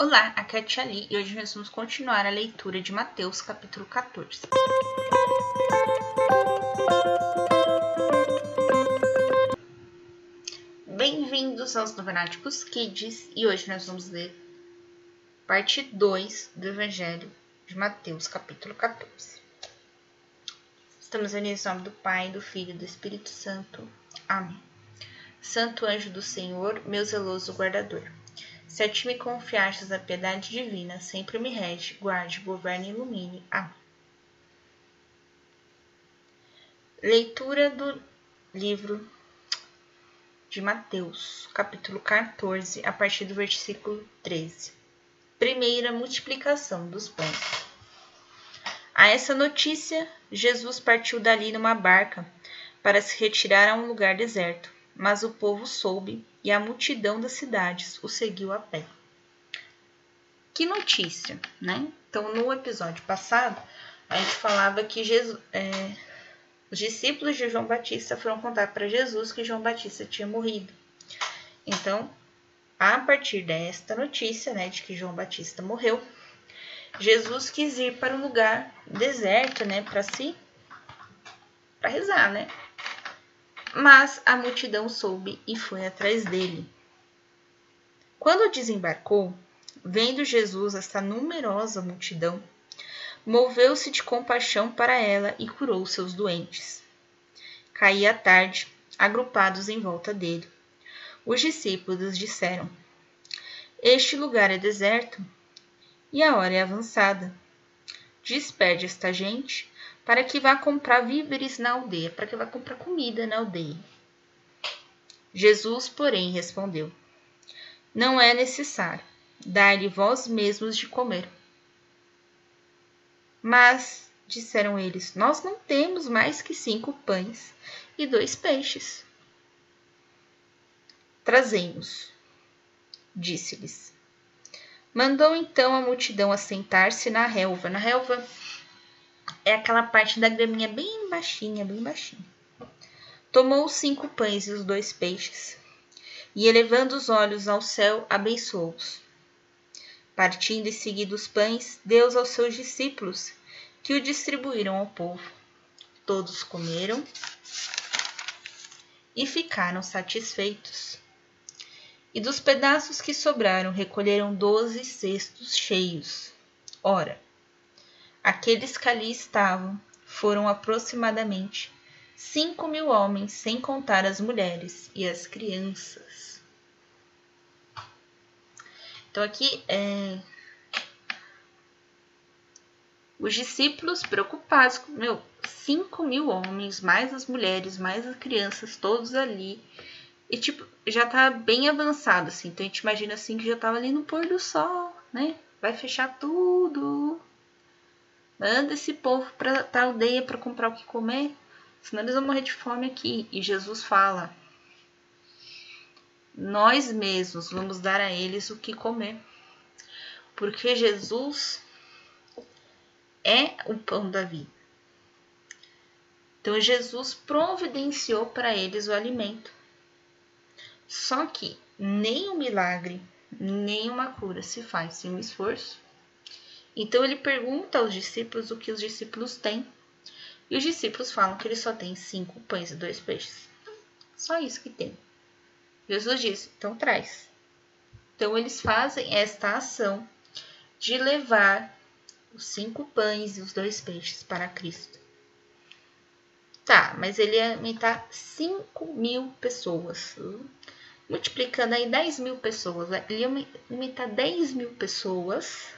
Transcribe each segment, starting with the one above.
Olá, aqui é a Tia Li e hoje nós vamos continuar a leitura de Mateus, capítulo 14. Bem-vindos aos Novenáticos Kids e hoje nós vamos ler parte 2 do Evangelho de Mateus, capítulo 14. Estamos em nome do Pai, do Filho e do Espírito Santo. Amém. Santo anjo do Senhor, meu zeloso guardador se a ti me confiastes a piedade divina, sempre me rege, guarde, governe e ilumine. Amém. Leitura do livro de Mateus, capítulo 14, a partir do versículo 13. Primeira multiplicação dos pães. A essa notícia, Jesus partiu dali numa barca para se retirar a um lugar deserto, mas o povo soube e a multidão das cidades o seguiu a pé. Que notícia, né? Então, no episódio passado, a gente falava que Jesus, é, os discípulos de João Batista foram contar para Jesus que João Batista tinha morrido. Então, a partir desta notícia, né, de que João Batista morreu, Jesus quis ir para um lugar deserto, né, para si, para rezar, né? Mas a multidão soube e foi atrás dele. Quando desembarcou, vendo Jesus esta numerosa multidão, moveu-se de compaixão para ela e curou seus doentes. Caía a tarde, agrupados em volta dele. Os discípulos disseram: Este lugar é deserto e a hora é avançada. Despede esta gente para que vá comprar víveres na aldeia, para que vá comprar comida na aldeia. Jesus, porém, respondeu: Não é necessário, dar-lhe vós mesmos de comer. Mas, disseram eles, nós não temos mais que cinco pães e dois peixes. Trazemos, disse-lhes. Mandou então a multidão assentar-se na relva. Na relva é aquela parte da graminha bem baixinha, bem baixinha. Tomou os cinco pães e os dois peixes, e elevando os olhos ao céu, abençoou-os. Partindo e seguindo os pães, deu aos seus discípulos, que o distribuíram ao povo. Todos comeram e ficaram satisfeitos. E dos pedaços que sobraram, recolheram doze cestos cheios. Ora, Aqueles que ali estavam foram aproximadamente cinco mil homens, sem contar as mulheres e as crianças. Então, aqui é. Os discípulos preocupados com, meu, cinco mil homens, mais as mulheres, mais as crianças, todos ali. E, tipo, já tá bem avançado, assim. Então, a gente imagina, assim, que já tava ali no pôr do sol, né? Vai fechar tudo, Manda esse povo para a aldeia para comprar o que comer, senão eles vão morrer de fome aqui. E Jesus fala: Nós mesmos vamos dar a eles o que comer. Porque Jesus é o pão da vida. Então Jesus providenciou para eles o alimento. Só que nem um milagre, nem uma cura se faz sem um esforço então ele pergunta aos discípulos o que os discípulos têm. E os discípulos falam que eles só têm cinco pães e dois peixes. Só isso que tem. Jesus diz: então traz. Então eles fazem esta ação de levar os cinco pães e os dois peixes para Cristo. Tá, mas ele ia aumentar 5 mil pessoas. Multiplicando aí 10 mil pessoas. Ele ia aumentar 10 mil pessoas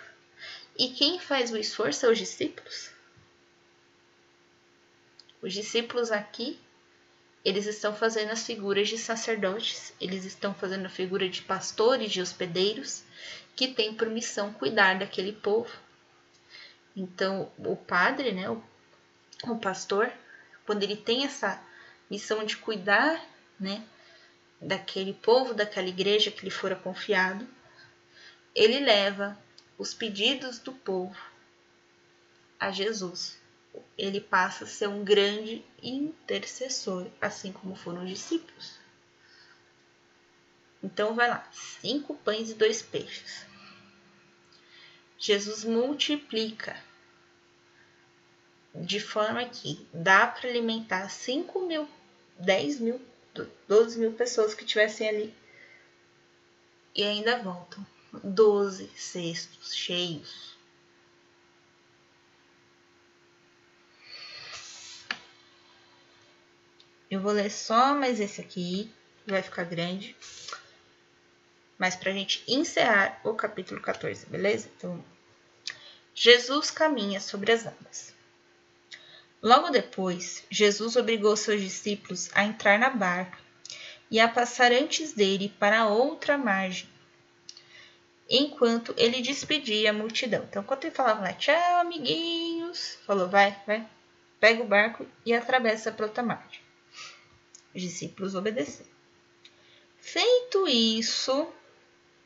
e quem faz o esforço é os discípulos. Os discípulos aqui, eles estão fazendo as figuras de sacerdotes, eles estão fazendo a figura de pastores, de hospedeiros, que têm por missão cuidar daquele povo. Então, o padre, né, o, o pastor, quando ele tem essa missão de cuidar, né, daquele povo, daquela igreja que lhe fora confiado, ele leva os pedidos do povo a Jesus. Ele passa a ser um grande intercessor, assim como foram os discípulos. Então vai lá, cinco pães e dois peixes. Jesus multiplica de forma que dá para alimentar 5 mil, 10 mil, 12 mil pessoas que tivessem ali e ainda voltam. 12 cestos cheios. Eu vou ler só mais esse aqui, que vai ficar grande. Mas para a gente encerrar o capítulo 14, beleza? Então, Jesus caminha sobre as águas. Logo depois, Jesus obrigou seus discípulos a entrar na barca e a passar antes dele para outra margem, enquanto ele despedia a multidão. Então, quando ele falava lá, tchau, amiguinhos, falou, vai, vai, pega o barco e atravessa para outra margem. Os discípulos obedeceram. Feito isso,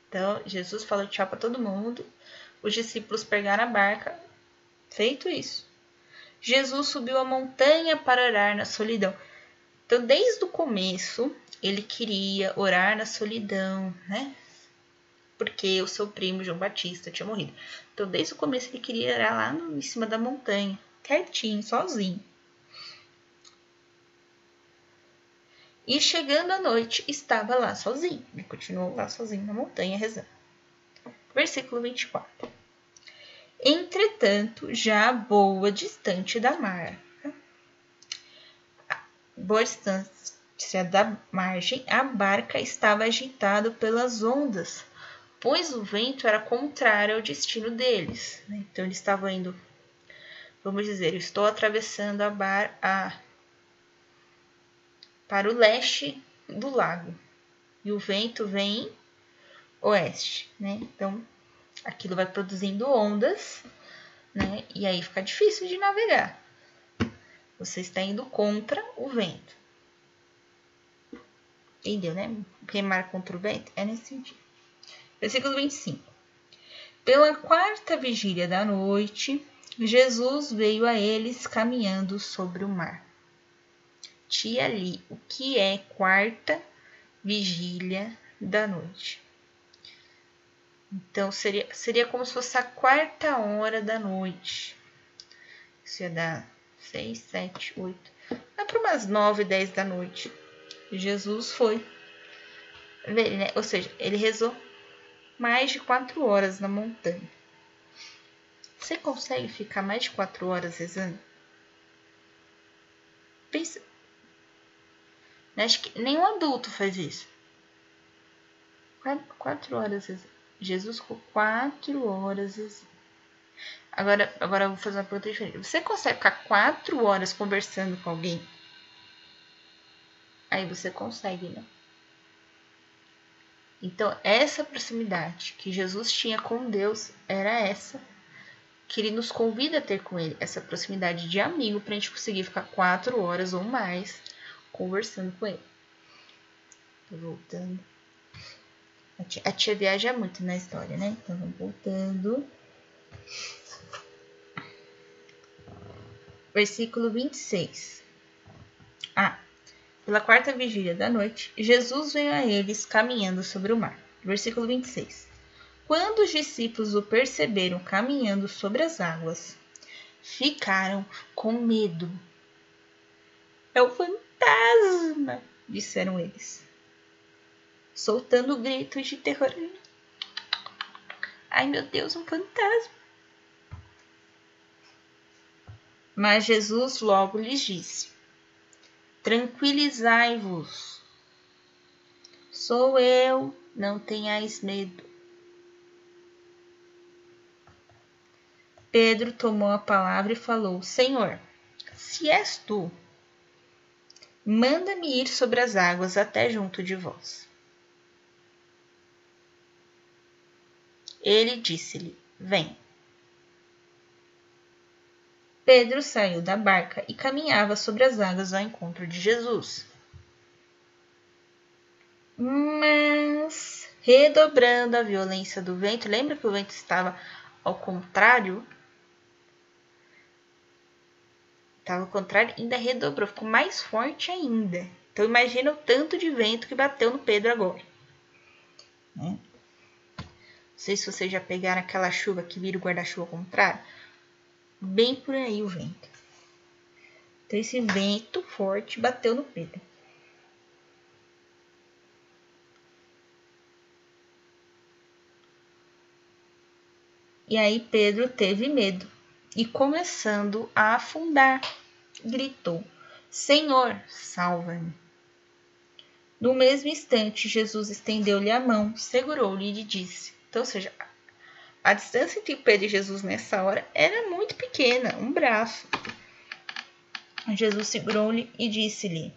então Jesus falou tchau para todo mundo, os discípulos pegaram a barca. Feito isso, Jesus subiu a montanha para orar na solidão. Então, desde o começo, ele queria orar na solidão, né? Porque o seu primo João Batista tinha morrido. Então, desde o começo, ele queria orar lá no, em cima da montanha, quietinho, sozinho. E chegando à noite, estava lá sozinho. Ele continuou lá sozinho na montanha rezando. Versículo 24. Entretanto, já boa distante da boa distância da margem, a barca estava agitada pelas ondas, pois o vento era contrário ao destino deles. Né? Então, eles estavam indo, vamos dizer, eu estou atravessando a bar a, para o leste do lago e o vento vem oeste, né? Então, aquilo vai produzindo ondas, né? E aí fica difícil de navegar. Você está indo contra o vento. Entendeu, né? Remar contra o vento é nesse sentido. Versículo 25. Pela quarta vigília da noite, Jesus veio a eles caminhando sobre o mar. Tia ali, o que é quarta vigília da noite? Então, seria, seria como se fosse a quarta hora da noite. Isso ia dar seis, sete, oito. Lá para umas nove, dez da noite. Jesus foi. Né? Ou seja, ele rezou mais de quatro horas na montanha. Você consegue ficar mais de quatro horas rezando? Pensa. Acho que nenhum adulto faz isso. Quatro horas rezando. Jesus ficou quatro horas assim. Agora, agora eu vou fazer uma pergunta diferente. Você consegue ficar quatro horas conversando com alguém? Aí você consegue, né? Então, essa proximidade que Jesus tinha com Deus era essa que ele nos convida a ter com ele, essa proximidade de amigo, para a gente conseguir ficar quatro horas ou mais conversando com ele. Tô voltando. A tia, a tia viaja muito na história, né? Então vamos voltando. Versículo 26. Ah, pela quarta vigília da noite, Jesus veio a eles caminhando sobre o mar. Versículo 26. Quando os discípulos o perceberam caminhando sobre as águas, ficaram com medo. É o fantasma, disseram eles soltando gritos de terror. Ai meu Deus, um fantasma! Mas Jesus logo lhes disse: Tranquilizai-vos. Sou eu, não tenhais medo. Pedro tomou a palavra e falou: Senhor, se és tu, manda-me ir sobre as águas até junto de vós. Ele disse-lhe: Vem. Pedro saiu da barca e caminhava sobre as águas ao encontro de Jesus. Mas, redobrando a violência do vento, lembra que o vento estava ao contrário? Estava ao contrário, ainda redobrou, ficou mais forte ainda. Então, imagina o tanto de vento que bateu no Pedro agora. Né? sei se vocês já pegaram aquela chuva que vira o guarda-chuva contrário. Bem por aí o vento. Então esse vento forte bateu no Pedro. E aí Pedro teve medo e, começando a afundar, gritou: Senhor, salva-me. No mesmo instante, Jesus estendeu-lhe a mão, segurou-lhe e disse: Então, ou seja, a distância entre Pedro e Jesus nessa hora era muito pequena, um braço. Jesus segurou-lhe e disse-lhe: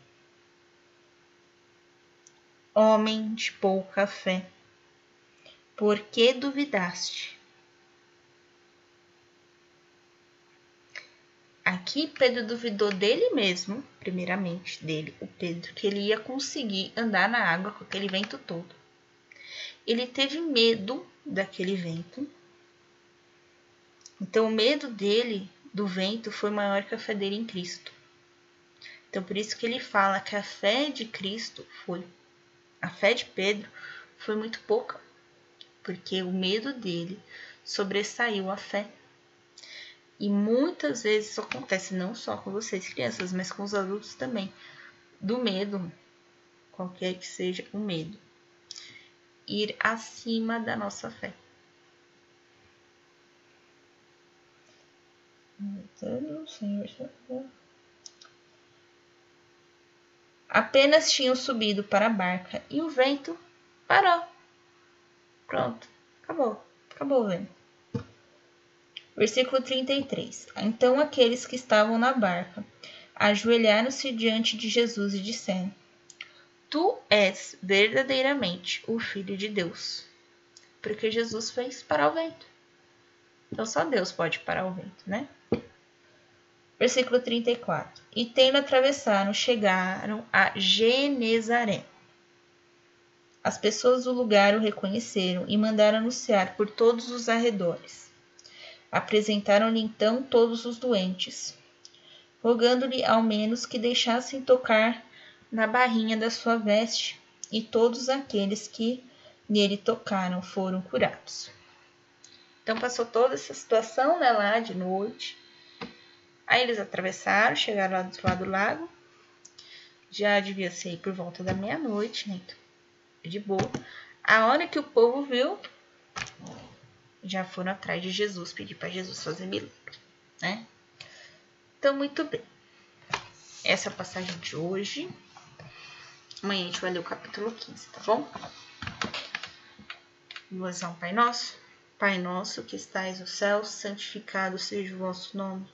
Homem de pouca fé, por que duvidaste? Aqui Pedro duvidou dele mesmo, primeiramente dele, o Pedro, que ele ia conseguir andar na água com aquele vento todo. Ele teve medo daquele vento. Então o medo dele do vento foi maior que a fé dele em Cristo. Então por isso que ele fala que a fé de Cristo foi a fé de Pedro foi muito pouca, porque o medo dele sobressaiu a fé e muitas vezes isso acontece não só com vocês, crianças, mas com os adultos também. Do medo, qualquer que seja o medo, ir acima da nossa fé. Apenas tinham subido para a barca e o vento parou. Pronto, acabou, acabou o vento. Versículo 33. Então aqueles que estavam na barca ajoelharam-se diante de Jesus e disseram: Tu és verdadeiramente o Filho de Deus. Porque Jesus fez parar o vento. Então só Deus pode parar o vento, né? Versículo 34. E tendo atravessaram, chegaram a Genezaré. As pessoas do lugar o reconheceram e mandaram anunciar por todos os arredores. Apresentaram-lhe então todos os doentes, rogando-lhe ao menos que deixassem tocar na barrinha da sua veste, e todos aqueles que nele tocaram foram curados. Então passou toda essa situação né, lá de noite. Aí eles atravessaram, chegaram lá do outro lado do lago. Já devia ser por volta da meia-noite, né? De boa. A hora que o povo viu, já foram atrás de Jesus, pedir para Jesus fazer milagre, né? Então, muito bem. Essa é a passagem de hoje. Amanhã a gente vai ler o capítulo 15, tá bom? Vamos um Pai Nosso. Pai nosso que estais no céu, santificado seja o vosso nome.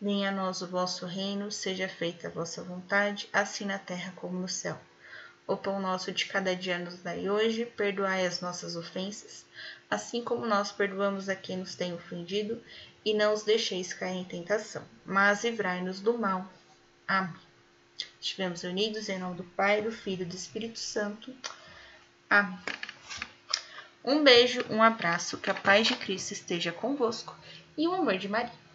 Venha a nós o vosso reino, seja feita a vossa vontade, assim na terra como no céu. O pão nosso de cada dia nos dai hoje, perdoai as nossas ofensas, assim como nós perdoamos a quem nos tem ofendido, e não os deixeis cair em tentação, mas livrai-nos do mal. Amém. Estivemos unidos em nome do Pai, do Filho e do Espírito Santo. Amém. Um beijo, um abraço, que a paz de Cristo esteja convosco e o amor de Maria.